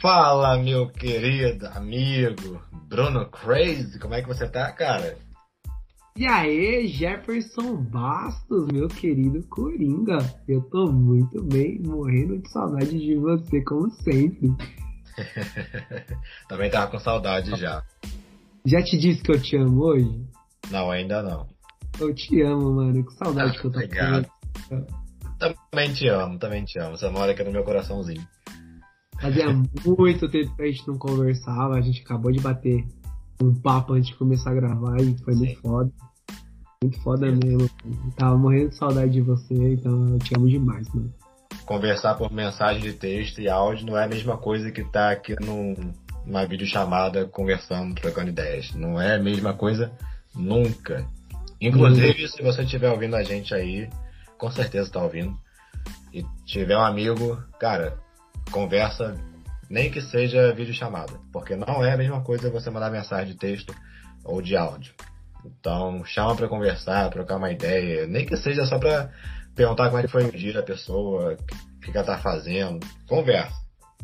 Fala, meu querido amigo Bruno Crazy, como é que você tá, cara? E aí, Jefferson Bastos, meu querido Coringa. Eu tô muito bem, morrendo de saudade de você, como sempre. Também tava com saudade já. Já te disse que eu te amo hoje? Não, ainda não. Eu te amo, mano. Que saudade ah, que eu tô Obrigado. Também te amo, também te amo. Você mora aqui no meu coraçãozinho. Fazia muito tempo que a gente não conversava, a gente acabou de bater um papo antes de começar a gravar e foi Sim. muito foda. Muito foda Sim. mesmo. Eu tava morrendo de saudade de você, então eu te amo demais, mano. Conversar por mensagem de texto e áudio não é a mesma coisa que tá aqui num, numa videochamada conversando, trocando ideias. Não é a mesma coisa nunca. Inclusive, hum. se você estiver ouvindo a gente aí, com certeza tá ouvindo, e tiver um amigo, cara, conversa, nem que seja videochamada, porque não é a mesma coisa você mandar mensagem de texto ou de áudio. Então, chama para conversar, trocar uma ideia, nem que seja só para perguntar como é que foi o dia da pessoa, o que ela tá fazendo. Conversa.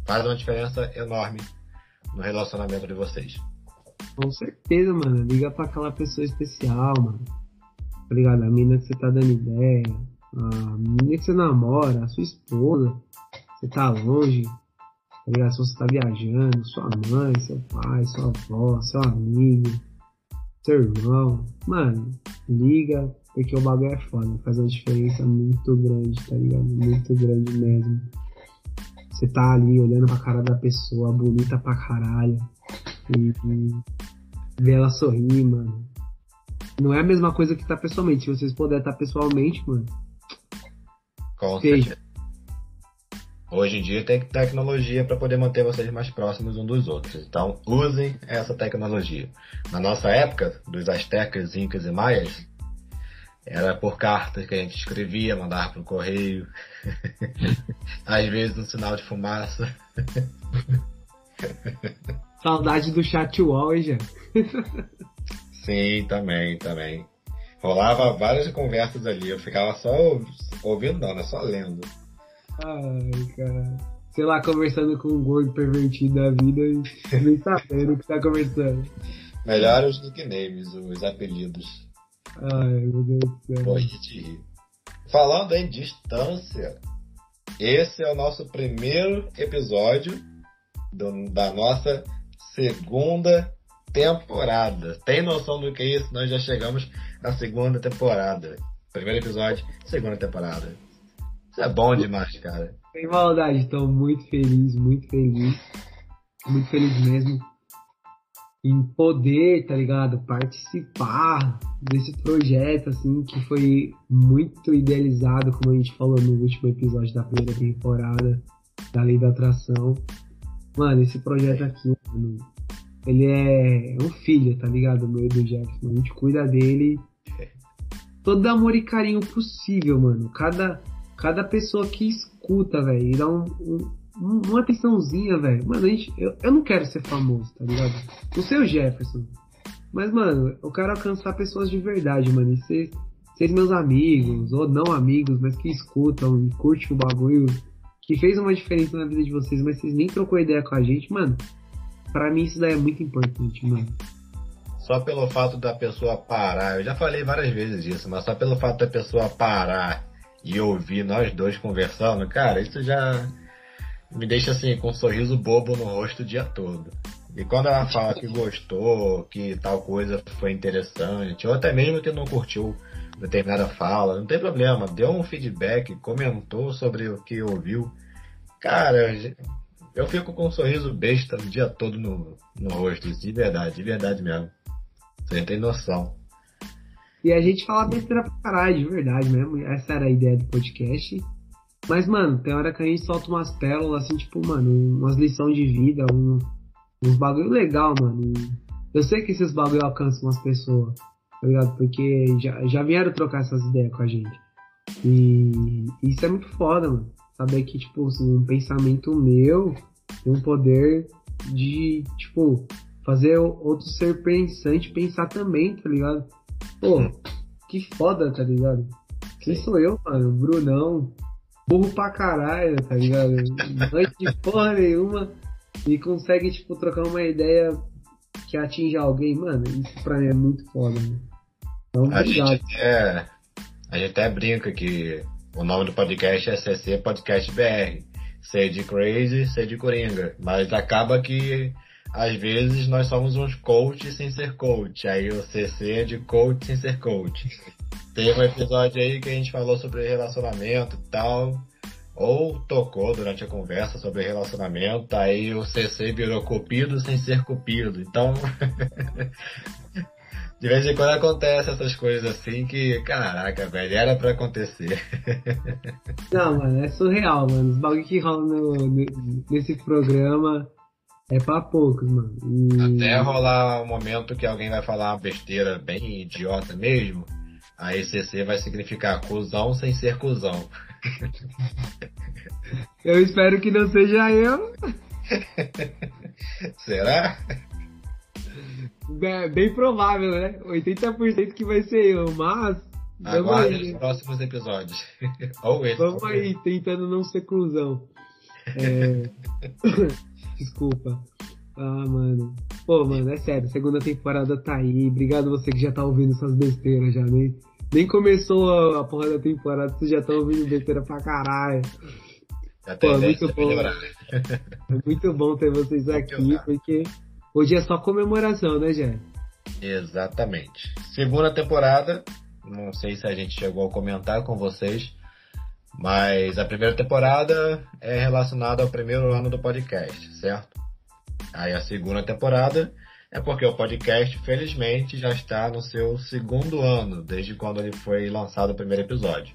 Faz uma diferença enorme no relacionamento de vocês. Com certeza, mano. Liga pra aquela pessoa especial, mano. Tá ligado? A mina que você tá dando ideia, a menina que você namora, a sua esposa você tá longe, tá ligado? Se você tá viajando, sua mãe, seu pai, sua avó, seu amigo, seu irmão, mano, liga, porque o bagulho é foda, faz uma diferença muito grande, tá ligado? Muito grande mesmo. Você tá ali olhando pra cara da pessoa, bonita pra caralho, e, e ver ela sorrir, mano. Não é a mesma coisa que tá pessoalmente. Se vocês puderem estar tá pessoalmente, mano. Com certeza. Hoje em dia tem tecnologia para poder manter vocês mais próximos um dos outros. Então usem essa tecnologia. Na nossa época, dos astecas, incas e maias, era por cartas que a gente escrevia, mandava pro correio. Às vezes um sinal de fumaça. Saudade do chat wall, já. Sim, também, também. Rolava várias conversas ali. Eu ficava só ouvindo, não, né? Só lendo. Ai, cara. Sei lá, conversando com um gordo pervertido da vida e nem sabendo o que tá conversando. Melhor os nicknames, os apelidos. Ai, meu Deus do céu. Morri de rir. Falando em distância, esse é o nosso primeiro episódio do, da nossa segunda temporada. Tem noção do que é isso? Nós já chegamos na segunda temporada. Primeiro episódio, segunda temporada. Isso é bom demais, cara. Sem maldade, estou muito feliz, muito feliz. Muito feliz mesmo em poder, tá ligado? Participar desse projeto, assim, que foi muito idealizado, como a gente falou no último episódio da primeira temporada da Lei da Atração. Mano, esse projeto aqui, mano, ele é um filho, tá ligado? Meu do Jefferson. A gente cuida dele todo amor e carinho possível, mano. Cada cada pessoa que escuta, velho, e dá um, um, uma atençãozinha, velho. Mano, a gente, eu, eu não quero ser famoso, tá ligado? Não sei o Jefferson. Mas, mano, eu quero alcançar pessoas de verdade, mano. E ser, ser meus amigos, ou não amigos, mas que escutam e curtem o bagulho. Que fez uma diferença na vida de vocês, mas vocês nem trocou ideia com a gente, mano. Pra mim isso daí é muito importante, mano. Só pelo fato da pessoa parar, eu já falei várias vezes isso, mas só pelo fato da pessoa parar e ouvir nós dois conversando, cara, isso já me deixa assim com um sorriso bobo no rosto o dia todo. E quando ela fala que gostou, que tal coisa foi interessante, ou até mesmo que não curtiu determinada fala, não tem problema, deu um feedback, comentou sobre o que ouviu. Cara, eu fico com um sorriso besta o dia todo no, no rosto, de verdade, de verdade mesmo. Você tem noção. E a gente fala besteira pra caralho, de verdade mesmo. Essa era a ideia do podcast. Mas, mano, tem hora que a gente solta umas pérolas, assim, tipo, mano, umas lições de vida, um, uns bagulho legal, mano. Eu sei que esses bagulho alcançam umas pessoas, tá ligado? Porque já, já vieram trocar essas ideias com a gente. E isso é muito foda, mano. Saber que, tipo, assim, um pensamento meu tem um poder de, tipo, fazer outro ser pensante pensar também, tá ligado? Pô, que foda, tá ligado? Quem sou eu, mano? Brunão. Burro pra caralho, tá ligado? Não de porra nenhuma. e consegue, tipo, trocar uma ideia que atinja alguém, mano, isso pra mim é muito foda, né? Então, a gente, até, a gente até brinca que o nome do podcast é CC Podcast BR. C de Crazy, C de Coringa. Mas acaba que às vezes nós somos uns coach sem ser coach. Aí o CC é de coach sem ser coach. Tem um episódio aí que a gente falou sobre relacionamento e tal. Ou tocou durante a conversa sobre relacionamento, aí o CC virou cupido sem ser cupido. Então, de vez em quando acontece essas coisas assim que, caraca, velho, era pra acontecer. Não, mano, é surreal, mano. Os bagulho que rolam no, nesse programa é pra poucos, mano. E... Até rolar um momento que alguém vai falar uma besteira bem idiota mesmo, aí CC vai significar cuzão sem ser cuzão. Eu espero que não seja eu. Será? É bem provável, né? 80% que vai ser eu, mas. Aguarde os próximos episódios. Ou esse. Vamos aí, tentando não ser cuzão. É... Desculpa. Ah, mano. Pô, mano, é sério, segunda temporada tá aí. Obrigado você que já tá ouvindo essas besteiras já, nem, nem começou a, a porra da temporada, você já tá ouvindo besteira pra caralho. Pô, muito bom. É muito bom ter vocês aqui, porque hoje é só comemoração, né, Jé? Exatamente. Segunda temporada, não sei se a gente chegou a comentar com vocês, mas a primeira temporada é relacionada ao primeiro ano do podcast, certo? Aí a segunda temporada é porque o podcast, felizmente, já está no seu segundo ano, desde quando ele foi lançado o primeiro episódio.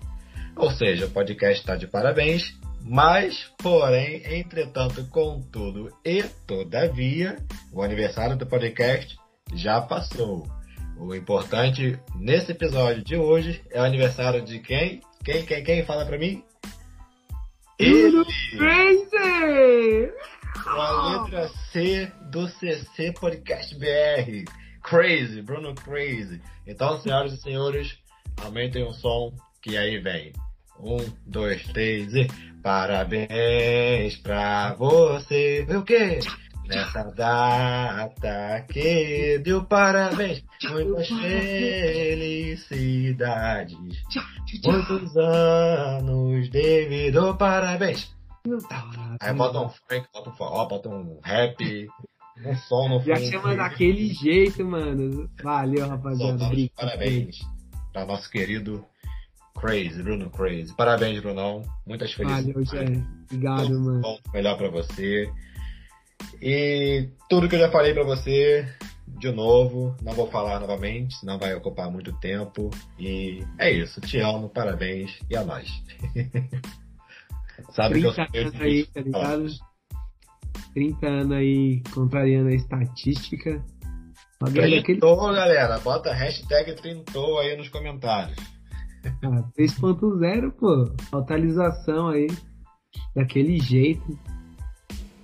Ou seja, o podcast está de parabéns, mas, porém, entretanto, contudo e todavia, o aniversário do podcast já passou. O importante nesse episódio de hoje é o aniversário de quem? Quem, quem, quem? Fala pra mim. Ele! Crazy! Com a letra C do CC Podcast BR. Crazy, Bruno Crazy. Então, senhoras e senhores, aumentem o som que aí vem. Um, dois, três e parabéns pra você. O quê? Nessa data que deu parabéns, muitas felicidades, muitos anos devido parabéns. Aí bota um funk, bota um forró, bota um rap, um som no fundo. Já chama daquele jeito, mano. Valeu, rapaziada. Parabéns pra nosso querido Crazy, Bruno Crazy. Parabéns, Brunão. Muitas felicidades. Valeu. Obrigado, mano. Bom, melhor pra você. E tudo que eu já falei para você, de novo, não vou falar novamente, senão vai ocupar muito tempo. E é isso, te amo, parabéns e a nós. Sabe 30 que eu anos aí, tá ligado? 30 anos aí contrariando a estatística. Trintou, aquele... galera. Bota hashtag trintou aí nos comentários. Ah, 3.0, pô. Atualização aí. Daquele jeito.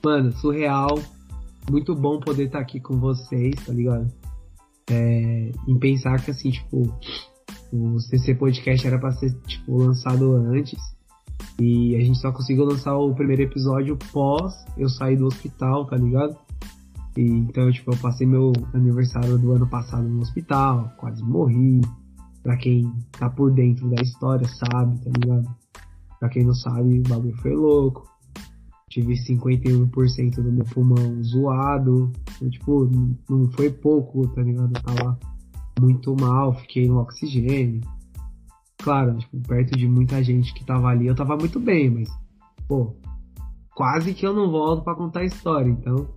Mano, surreal. Muito bom poder estar tá aqui com vocês, tá ligado? É, em pensar que, assim, tipo, o CC Podcast era pra ser, tipo, lançado antes. E a gente só conseguiu lançar o primeiro episódio pós eu sair do hospital, tá ligado? E, então, tipo, eu passei meu aniversário do ano passado no hospital, quase morri. Pra quem tá por dentro da história sabe, tá ligado? Pra quem não sabe, o bagulho foi louco tive 51% do meu pulmão zoado. Então, tipo, não foi pouco, tá ligado? Eu tava muito mal, fiquei no oxigênio. Claro, tipo, perto de muita gente que tava ali, eu tava muito bem, mas, pô, quase que eu não volto para contar a história. Então,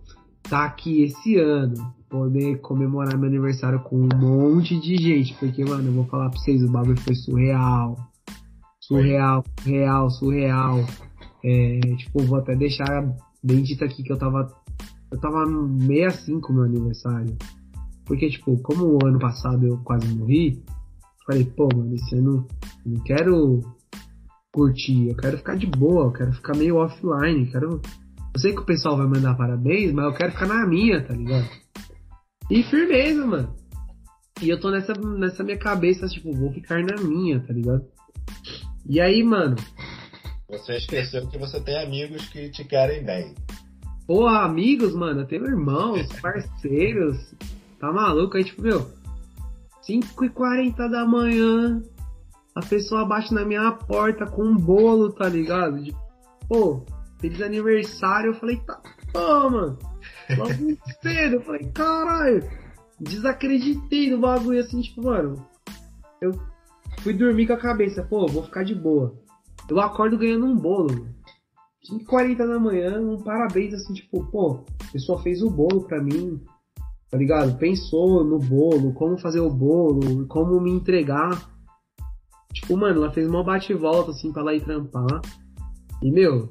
tá aqui esse ano, poder comemorar meu aniversário com um monte de gente, porque, mano, eu vou falar pra vocês, o bagulho foi surreal. Surreal, surreal, surreal. É, tipo, vou até deixar bem dito aqui que eu tava. Eu tava 65 meu aniversário. Porque, tipo, como o ano passado eu quase morri, falei, pô, mano, esse ano eu não quero curtir, eu quero ficar de boa, eu quero ficar meio offline, quero. Eu sei que o pessoal vai mandar parabéns, mas eu quero ficar na minha, tá ligado? E firmeza, mano. E eu tô nessa, nessa minha cabeça, tipo, vou ficar na minha, tá ligado? E aí, mano, você esqueceu que você tem amigos que te querem bem. Porra, amigos, mano, eu tenho irmãos, parceiros. Tá maluco? Aí, tipo, meu, 5h40 da manhã, a pessoa bate na minha porta com um bolo, tá ligado? De, pô, feliz aniversário. Eu falei, tá, pô, mano. Logo cedo, eu falei, caralho. Desacreditei no bagulho assim, tipo, mano. Eu fui dormir com a cabeça, pô, vou ficar de boa. Eu acordo ganhando um bolo, mano. 5h40 da manhã, um parabéns assim, tipo, pô, a pessoa fez o bolo pra mim, tá ligado? Pensou no bolo, como fazer o bolo, como me entregar. Tipo, mano, ela fez uma bate-volta, assim, pra lá ir trampar. E, meu,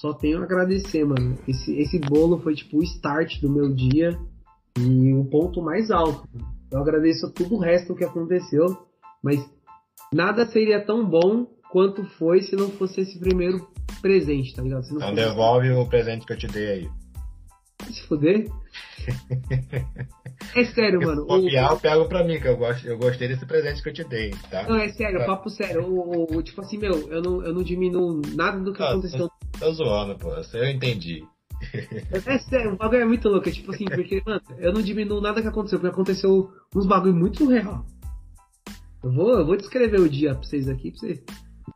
só tenho a agradecer, mano. Esse, esse bolo foi, tipo, o start do meu dia e o ponto mais alto. Eu agradeço tudo o resto que aconteceu, mas nada seria tão bom quanto foi se não fosse esse primeiro presente, tá ligado? Então devolve o presente que eu te dei aí. Se fuder? É sério, mano. Se copiar, o... eu pego pra mim, que eu, gosto, eu gostei desse presente que eu te dei, tá? Não, é sério, papo sério. O, o, tipo assim, meu, eu não, eu não diminuo nada do que ah, aconteceu. Tô, tô zoando, pô. Eu entendi. É sério, o bagulho é muito louco. É tipo assim, porque, mano, eu não diminuo nada que aconteceu, porque aconteceu uns bagulho muito surreal. Eu vou, eu vou descrever o dia pra vocês aqui, pra vocês.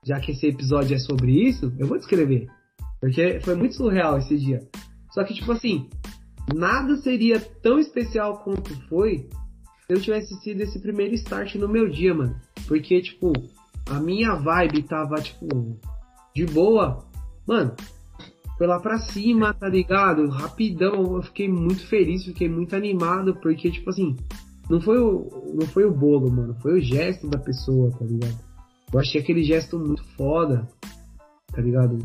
Já que esse episódio é sobre isso, eu vou descrever. Porque foi muito surreal esse dia. Só que, tipo assim, nada seria tão especial quanto foi se eu tivesse sido esse primeiro start no meu dia, mano. Porque, tipo, a minha vibe tava, tipo, de boa. Mano, foi lá pra cima, tá ligado? Rapidão, eu fiquei muito feliz, fiquei muito animado, porque, tipo assim, não foi o, não foi o bolo, mano, foi o gesto da pessoa, tá ligado? Eu achei aquele gesto muito foda, tá ligado?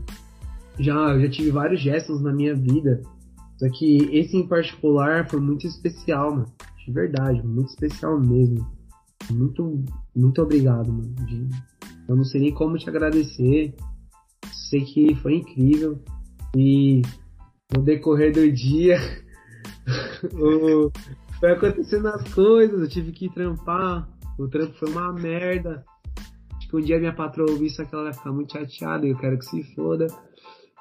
Já, já tive vários gestos na minha vida, só que esse em particular foi muito especial, mano. De verdade, muito especial mesmo. Muito, muito obrigado, mano. De, eu não sei nem como te agradecer. Sei que foi incrível. E no decorrer do dia foi acontecendo as coisas, eu tive que trampar, o trampo foi uma merda. Que um dia minha patroa ouvir isso aqui, ela vai ficar muito chateada, eu quero que se foda.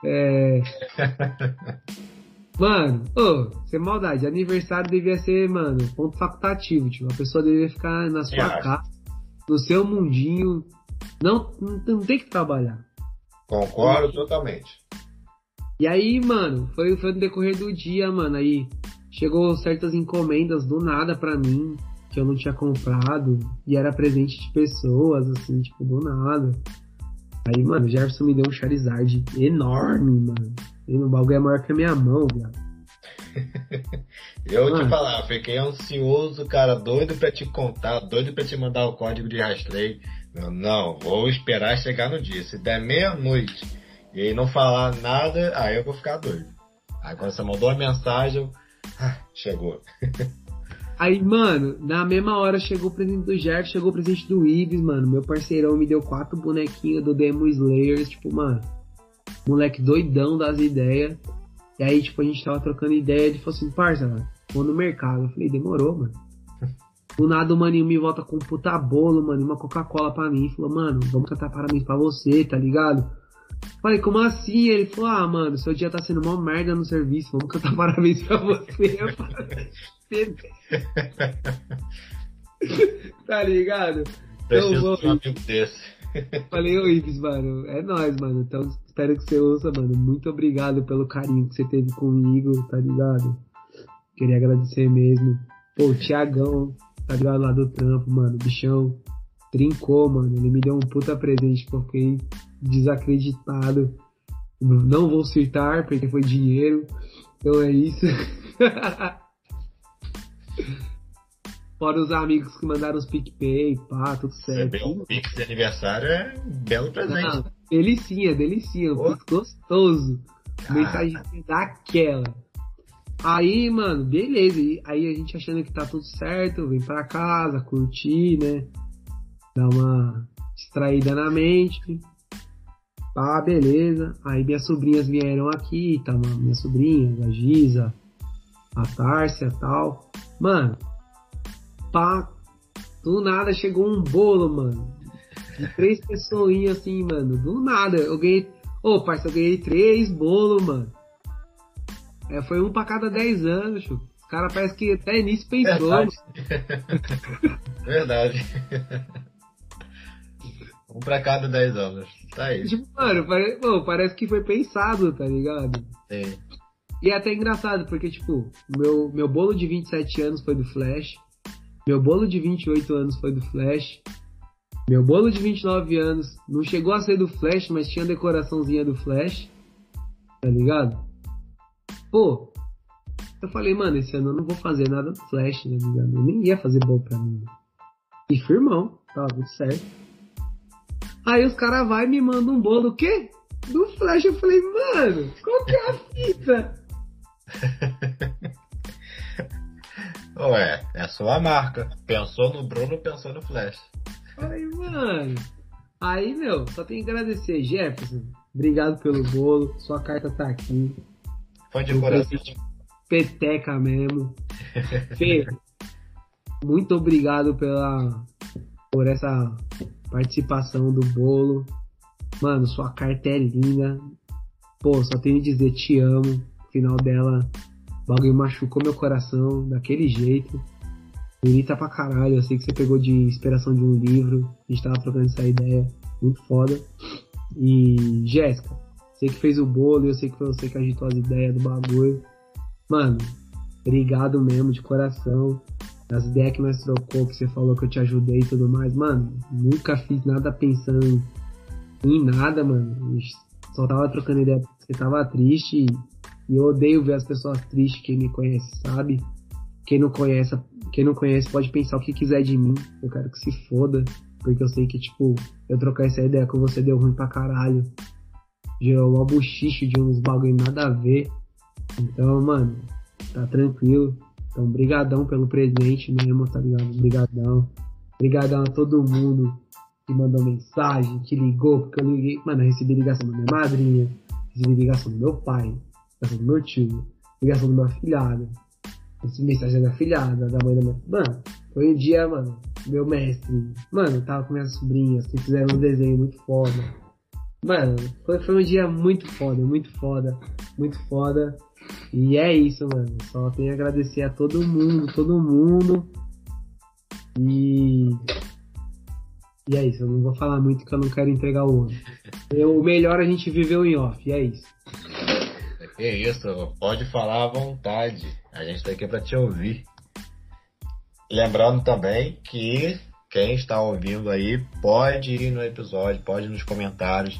É... Mano, ô, oh, sem maldade, aniversário devia ser, mano, ponto facultativo, tipo, a pessoa deveria ficar na sua casa, no seu mundinho, não, não, não tem que trabalhar. Concordo totalmente. E aí, mano, foi, foi no decorrer do dia, mano, aí chegou certas encomendas do nada pra mim, que eu não tinha comprado, e era presente de pessoas, assim, tipo, do nada. Aí, mano, o Jefferson me deu um Charizard enorme, mano. E o bagulho é maior que a minha mão, viado. eu vou te falar, fiquei ansioso, cara, doido pra te contar, doido pra te mandar o código de rastreio. Não, não vou esperar chegar no dia. Se der meia-noite e aí não falar nada, aí eu vou ficar doido. Aí quando você mandou a mensagem, eu... ah, chegou. Aí, mano, na mesma hora chegou o presente do Jeff, chegou o presente do Ives, mano. Meu parceirão me deu quatro bonequinhos do Demo Slayers, tipo, mano, moleque doidão das ideias. E aí, tipo, a gente tava trocando ideia, ele falou assim, parça, mano, vou no mercado. Eu falei, demorou, mano. Do nada o maninho me volta com um puta bolo, mano, uma Coca-Cola pra mim. Falou, mano, vamos cantar parabéns pra você, tá ligado? Falei, como assim? Ele falou, ah, mano, seu dia tá sendo uma merda no serviço, vamos cantar parabéns pra você. tá ligado? Preciso então, um amigo desse. Falei, ô Ives, mano, é nóis, mano. Então espero que você ouça, mano. Muito obrigado pelo carinho que você teve comigo, tá ligado? Queria agradecer mesmo. Pô, o Tiagão, tá ligado lá do trampo, mano. Bichão trincou, mano. Ele me deu um puta presente, porque eu fiquei desacreditado. Não vou citar, porque foi dinheiro. Então é isso. Fora os amigos que mandaram os PicPay, pá, tudo certo. Receber um Pix de aniversário é um belo presente. Não, delicinha, delicinha, um Pix gostoso. Ah. Mensagem daquela. Aí, mano, beleza. Aí a gente achando que tá tudo certo, vem pra casa, curtir, né? Dar uma distraída na mente. Pá, beleza. Aí minhas sobrinhas vieram aqui, tá? Minhas sobrinhas, a Giza, a Tárcia e tal. Mano, pá, do nada chegou um bolo, mano. De três pessoinhas assim, mano. Do nada. Eu ganhei. Ô, oh, parça, eu ganhei três bolos, mano. É, foi um pra cada 10 anos, Chu. Os caras parece que até nisso pensou. Verdade. Verdade. um pra cada 10 anos. Tá aí. Tipo, mano, pare... Pô, parece que foi pensado, tá ligado? Sim. E é até engraçado, porque, tipo, meu, meu bolo de 27 anos foi do Flash. Meu bolo de 28 anos foi do Flash. Meu bolo de 29 anos não chegou a ser do Flash, mas tinha decoraçãozinha do Flash. Tá ligado? Pô, eu falei, mano, esse ano eu não vou fazer nada do Flash, tá ligado? Eu nem ia fazer bolo pra mim. E firmão, tava tudo certo. Aí os caras vai e me mandam um bolo, o quê? Do Flash. Eu falei, mano, qual que é a fita? Ué, é a sua marca. Pensou no Bruno, pensou no Flash. Falei, mano. Aí, meu, só tenho que agradecer, Jefferson. Obrigado pelo bolo. Sua carta tá aqui. Foi de coração. Peteca mesmo. Fê, muito obrigado pela por essa participação do bolo. Mano, sua carta é linda. Pô, só tenho que dizer te amo. Final dela, o bagulho machucou meu coração daquele jeito. Bonita pra caralho. Eu sei que você pegou de inspiração de um livro. A gente tava trocando essa ideia. Muito foda. E Jéssica, sei que fez o bolo eu sei que foi você que agitou as ideias do bagulho. Mano, obrigado mesmo, de coração. As ideias que nós trocou, que você falou que eu te ajudei e tudo mais. Mano, nunca fiz nada pensando em nada, mano. Só tava trocando ideia porque você tava triste. E eu odeio ver as pessoas tristes, quem me conhece sabe. Quem não conhece, quem não conhece pode pensar o que quiser de mim. Eu quero que se foda. Porque eu sei que, tipo, eu trocar essa ideia com você deu ruim pra caralho. Gerou uma buchiche de uns bagulho nada a ver. Então, mano, tá tranquilo. Então, brigadão pelo presente mesmo, tá ligado? Brigadão. Brigadão a todo mundo que mandou mensagem, que ligou, porque eu liguei. Mano, eu recebi ligação da minha madrinha, recebi ligação do meu pai, ligação do meu tio, ligação do meu afilhado, mensagem da filhada, da mãe da minha. Mano, foi um dia, mano, meu mestre. Mano, tava com minhas sobrinhas que fizeram um desenho muito foda. Mano, foi, foi um dia muito foda, muito foda, muito foda. E é isso, mano. Só tenho a agradecer a todo mundo, todo mundo. E. E é isso, eu não vou falar muito que eu não quero entregar o ouro. O melhor a gente viveu em off, e é isso. É isso, pode falar à vontade. A gente tá aqui pra te ouvir. Lembrando também que quem está ouvindo aí pode ir no episódio, pode ir nos comentários,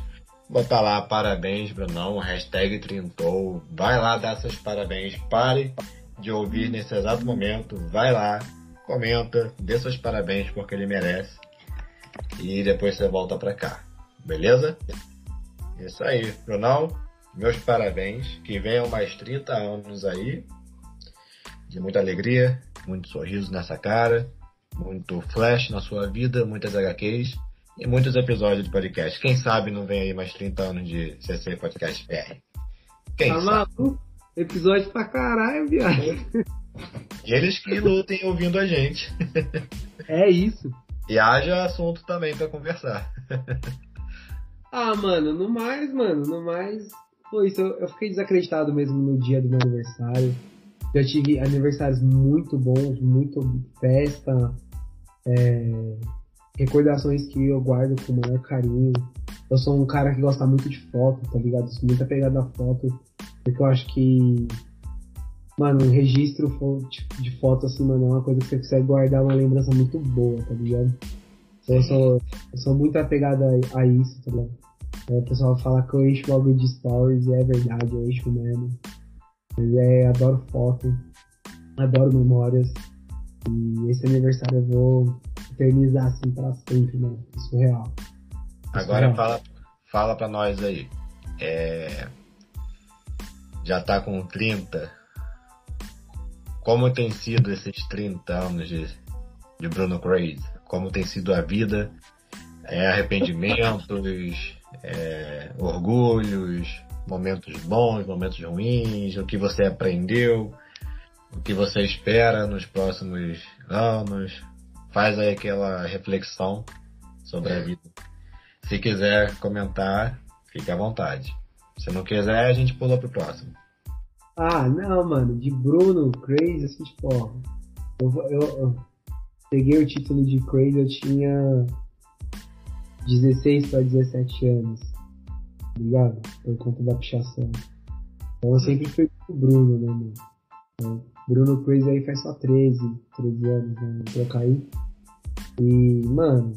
botar lá parabéns, Brunão, hashtag Trintou. Vai lá dar seus parabéns. Pare de ouvir nesse exato momento. Vai lá, comenta, dê seus parabéns porque ele merece. E depois você volta pra cá. Beleza? Isso aí, Brunão. Meus parabéns. Que venham mais 30 anos aí. De muita alegria, muito sorriso nessa cara, muito flash na sua vida, muitas HQs e muitos episódios de podcast. Quem sabe não vem aí mais 30 anos de CC Podcast BR. Quem Tá sabe? maluco? Episódio pra caralho, viado. E eles que lutem ouvindo a gente. É isso. E haja assunto também pra conversar. Ah, mano, no mais, mano, no mais. Pô, isso eu, eu fiquei desacreditado mesmo no dia do meu aniversário. Eu tive aniversários muito bons, muito festa, é, recordações que eu guardo com o maior carinho. Eu sou um cara que gosta muito de foto, tá ligado? Sou muito apegado a foto, porque eu acho que, mano, um registro de foto assim, mano, é uma coisa que você consegue guardar uma lembrança muito boa, tá ligado? Então, Eu sou, eu sou muito apegado a, a isso, tá ligado? É, o pessoal fala que eu encho logo de stories e é verdade, eu encho mesmo. Mas é, adoro foto, adoro memórias. E esse aniversário eu vou eternizar assim pra sempre, mano. Isso é real. Agora é fala, fala pra nós aí. É, já tá com 30. Como tem sido esses 30 anos de, de Bruno Crazy? Como tem sido a vida? É, arrependimentos, é, orgulhos, momentos bons, momentos ruins, o que você aprendeu, o que você espera nos próximos anos. Faz aí aquela reflexão sobre a vida. Se quiser comentar, fique à vontade. Se não quiser, a gente pula pro próximo. Ah, não, mano, de Bruno, Crazy, assim, tipo, ó. Eu, eu, eu peguei o título de Crazy, eu tinha 16 para 17 anos, ligado? Por conta da pichação. Então eu sempre fui com o Bruno, né, mano? Então, Bruno Crazy aí faz só 13, 13 anos, né? Trocar aí. E, mano,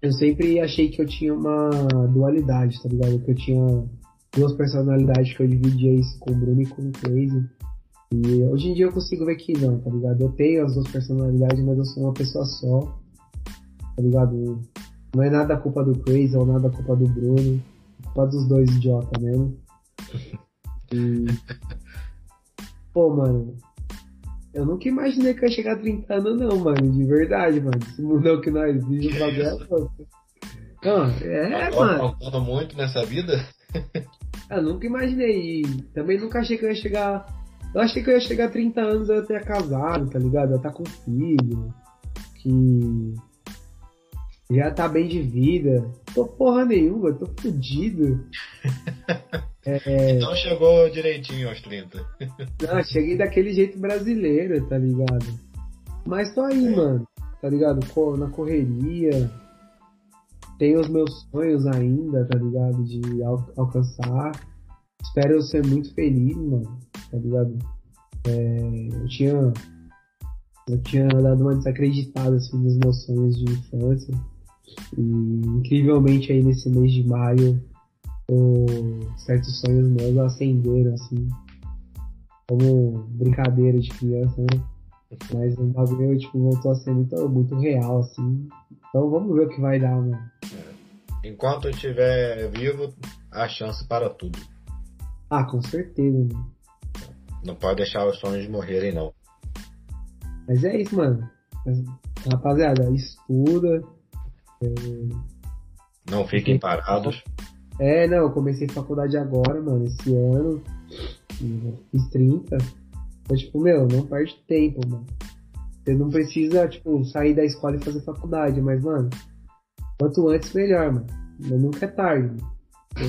eu sempre achei que eu tinha uma dualidade, tá ligado? Que eu tinha duas personalidades que eu dividia isso com o Bruno e com o Crazy. E hoje em dia eu consigo ver que não, tá ligado? Eu tenho as duas personalidades, mas eu sou uma pessoa só, tá ligado? Não é nada culpa do Crazy ou nada culpa do Bruno, é culpa dos dois idiota mesmo. E... Pô, mano, eu nunca imaginei que eu ia chegar a 30 anos, não, mano, de verdade, mano. Esse mundão que nós vivemos, o bagulho é louco. Não, é, Agora, mano. Faltando muito nessa vida. Eu nunca imaginei. Também nunca achei que eu ia chegar. Eu achei que eu ia chegar a 30 anos eu ia ter casado, tá ligado? Eu ia estar com filho. Que. Já tá bem de vida. Tô porra nenhuma, tô fudido. É... Então chegou direitinho aos 30. Não, cheguei daquele jeito brasileiro, tá ligado? Mas tô aí, é. mano. Tá ligado? Na correria. Tenho os meus sonhos ainda, tá ligado? De al alcançar. Espero ser muito feliz, mano. Tá ligado? É, eu tinha. Eu tinha dado uma desacreditada assim, nos meus sonhos de infância. E incrivelmente aí nesse mês de maio o, certos sonhos meus acenderam assim. Como brincadeira de criança, né? Mas o bagulho tipo, voltou a ser muito, muito real, assim. Então vamos ver o que vai dar, mano. É. Enquanto eu estiver vivo, há chance para tudo. Ah, com certeza, mano. Não pode deixar os sonhos morrerem, não. Mas é isso, mano. Rapaziada, estuda. É... Não fiquem parados. É, não, eu comecei faculdade agora, mano, esse ano. Fiz 30. Então, tipo, meu, não perde tempo, mano. Você não precisa, tipo, sair da escola e fazer faculdade, mas, mano, quanto antes, melhor, mano. Nunca é tarde.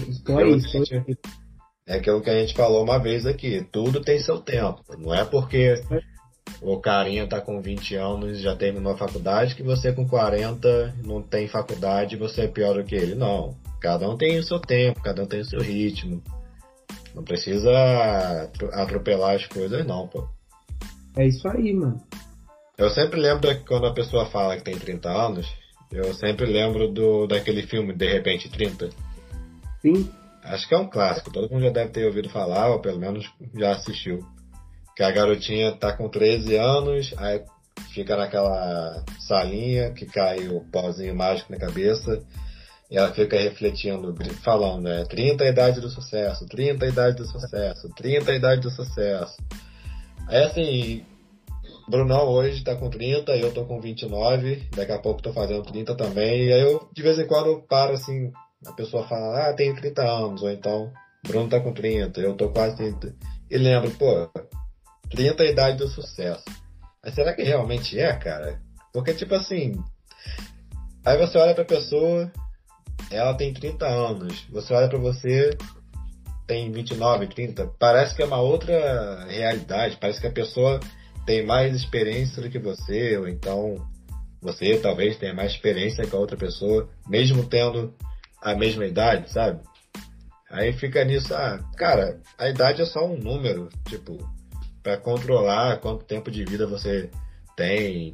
Estou aí, estou aí. É aquilo que a gente falou uma vez aqui, tudo tem seu tempo. Não é porque o carinha tá com 20 anos e já terminou a faculdade que você com 40 não tem faculdade e você é pior do que ele. Não. Cada um tem o seu tempo, cada um tem o seu ritmo. Não precisa atropelar as coisas, não, pô. É isso aí, mano. Eu sempre lembro que quando a pessoa fala que tem 30 anos, eu sempre lembro do daquele filme De Repente 30. Sim. Acho que é um clássico, todo mundo já deve ter ouvido falar, ou pelo menos já assistiu. Que a garotinha tá com 13 anos, aí fica naquela salinha que cai o pauzinho mágico na cabeça, e ela fica refletindo, falando, né? 30 a idade do sucesso, 30 a idade do sucesso, 30 a idade do sucesso. Aí assim, Brunão hoje tá com 30, eu tô com 29, daqui a pouco tô fazendo 30 também, e aí eu de vez em quando paro assim, a pessoa fala, ah, tenho 30 anos, ou então, Bruno tá com 30, eu tô quase 30. E lembro, pô, 30 é a idade do sucesso. Mas será que realmente é, cara? Porque, tipo assim, aí você olha pra pessoa, ela tem 30 anos, você olha pra você, tem 29, 30, parece que é uma outra realidade, parece que a pessoa tem mais experiência do que você, ou então você talvez tenha mais experiência que a outra pessoa, mesmo tendo a mesma idade, sabe? Aí fica nisso, ah, cara, a idade é só um número, tipo, para controlar quanto tempo de vida você tem.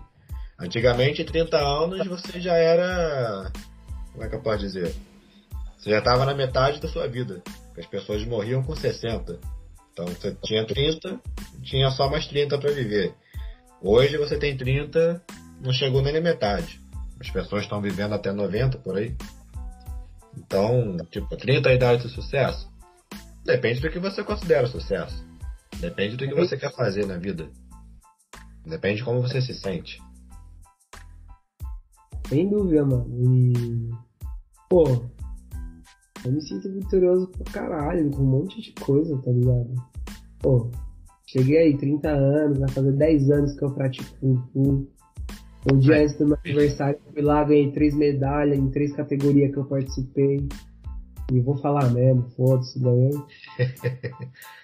Antigamente, 30 anos, você já era. Como é que eu posso dizer? Você já estava na metade da sua vida. As pessoas morriam com 60. Então você tinha 30, tinha só mais 30 para viver. Hoje você tem 30, não chegou nem na metade. As pessoas estão vivendo até 90 por aí. Então, tipo, 30 é a idade do sucesso? Depende do que você considera sucesso. Depende do que você quer fazer na vida. Depende de como você se sente. Sem dúvida, mano. E. Pô, eu me sinto vitorioso pra caralho, com um monte de coisa, tá ligado? Pô, cheguei aí, 30 anos, vai fazer 10 anos que eu pratico Kung Fu. Um dia antes do meu aniversário, fui lá, ganhei três medalhas em três categorias que eu participei. E vou falar mesmo, foda-se, ganhei.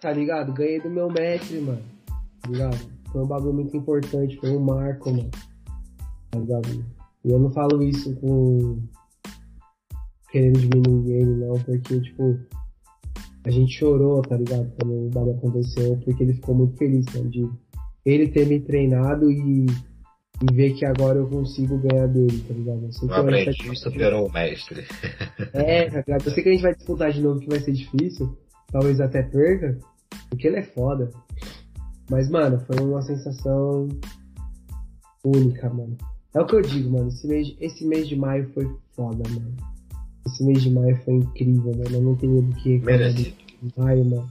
Tá ligado? Ganhei do meu mestre, mano. Tá ligado? Foi um bagulho muito importante, foi um marco, mano. Tá ligado? E eu não falo isso com. querendo diminuir ele, não, porque, tipo, a gente chorou, tá ligado? Quando o bagulho aconteceu, porque ele ficou muito feliz, mano, de ele ter me treinado e, e ver que agora eu consigo ganhar dele, tá ligado? Eu sei O aprendiz superou o mestre. É, tá ligado? Eu sei que a gente vai disputar de novo que vai ser difícil, talvez até perca, porque ele é foda. Mas, mano, foi uma sensação única, mano. É o que eu digo, mano. Esse mês, esse mês de maio foi foda, mano. Esse mês de maio foi incrível, mano. Eu não tenho do que Merecido. de maio, mano.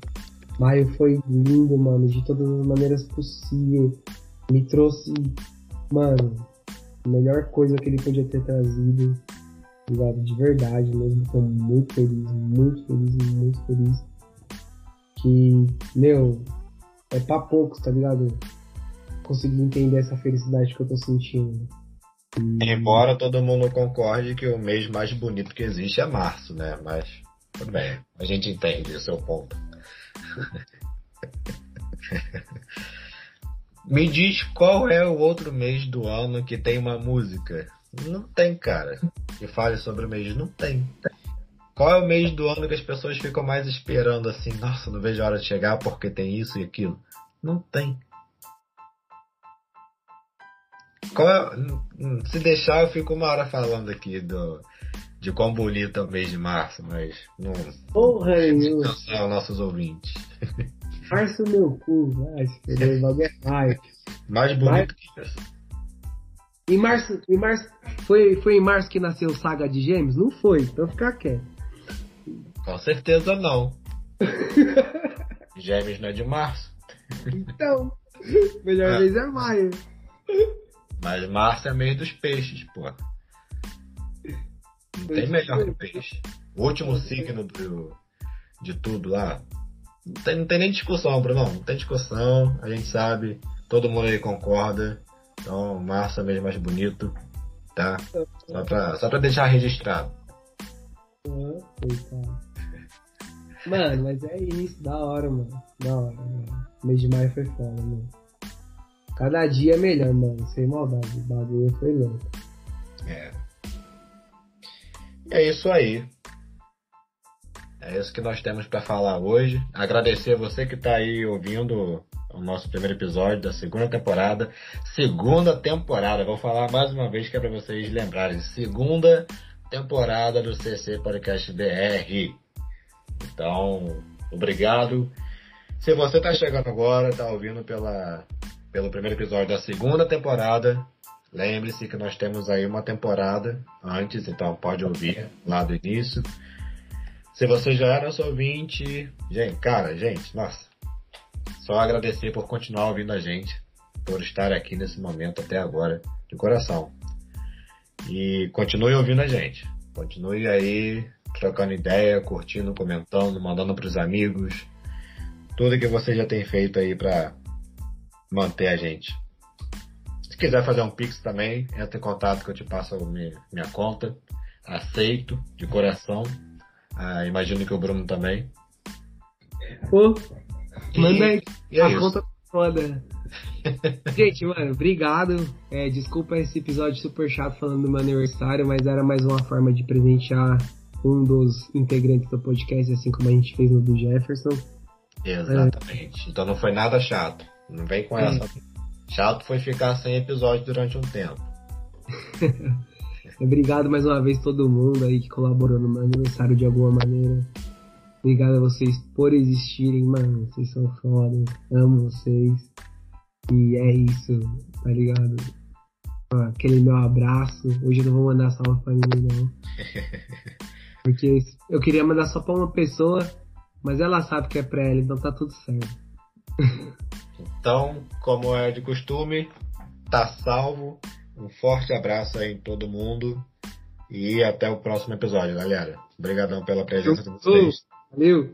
Maio foi lindo, mano, de todas as maneiras possíveis. Me trouxe, mano, a melhor coisa que ele podia ter trazido. Ligado? De verdade mesmo. Tô muito feliz, muito feliz, muito feliz. Que, meu, é pra poucos, tá ligado? Conseguir entender essa felicidade que eu tô sentindo. Embora todo mundo concorde que o mês mais bonito que existe é março, né? Mas tudo bem, a gente entende o seu ponto. Me diz qual é o outro mês do ano que tem uma música. Não tem, cara. Que fale sobre o mês. Não tem. Qual é o mês do ano que as pessoas ficam mais esperando assim? Nossa, não vejo a hora de chegar porque tem isso e aquilo. Não tem. É- se deixar, eu fico uma hora falando aqui do, de quão bonito é o mês de março, mas não. Porra, nenhuma. Não são nossos ouvintes. Março meu cu, vai se perder, o bagulho é maio. Mais bonito que isso. Em março, em março, foi, foi em março que nasceu Saga de Gêmeos? Não foi, então fica quieto. Com certeza não. Gêmeos não é de março. Então, melhor É. vez é maio. Mas março é mês dos peixes, pô. Não tem melhor que peixe. O último signo do, de tudo lá. Não tem, não tem nem discussão, Bruno. Não tem discussão. A gente sabe. Todo mundo aí concorda. Então, março é mês mais bonito. Tá? Só pra, só pra deixar registrado. Coitado. Mano, mas é isso, da hora, mano. Da hora, mano. Mês de maio foi foda, mano. Cada dia é melhor, mano. Sem maldade. O bagulho foi louco. É. E é isso aí. É isso que nós temos para falar hoje. Agradecer a você que está aí ouvindo o nosso primeiro episódio da segunda temporada. Segunda temporada, vou falar mais uma vez que é para vocês lembrarem. Segunda temporada do CC Podcast BR. Então, obrigado. Se você está chegando agora, está ouvindo pela, pelo primeiro episódio da segunda temporada, Lembre-se que nós temos aí uma temporada antes, então pode ouvir lá do início. Se você já é nosso ouvinte, gente, cara, gente, nossa, só agradecer por continuar ouvindo a gente, por estar aqui nesse momento até agora, de coração. E continue ouvindo a gente. Continue aí trocando ideia, curtindo, comentando, mandando para os amigos. Tudo que você já tem feito aí para manter a gente. Se quiser fazer um Pix também, entra em contato que eu te passo minha, minha conta. Aceito, de coração. Ah, imagino que o Bruno também. Pô, manda aí. E é a isso. conta tá foda. Gente, mano, obrigado. É, desculpa esse episódio super chato falando do meu aniversário, mas era mais uma forma de presentear um dos integrantes do podcast, assim como a gente fez no do Jefferson. Exatamente. Então não foi nada chato. Não vem com essa. Chato foi ficar sem episódio durante um tempo. Obrigado mais uma vez todo mundo aí que colaborou no meu aniversário de alguma maneira. Obrigado a vocês por existirem, mano. Vocês são foda. Amo vocês. E é isso, tá ligado? Aquele meu abraço. Hoje eu não vou mandar salve pra ninguém, não. Porque eu queria mandar só pra uma pessoa, mas ela sabe que é pra ela, então tá tudo certo. Então, como é de costume, tá salvo. Um forte abraço aí em todo mundo. E até o próximo episódio, galera. Obrigadão pela presença de vocês. Valeu!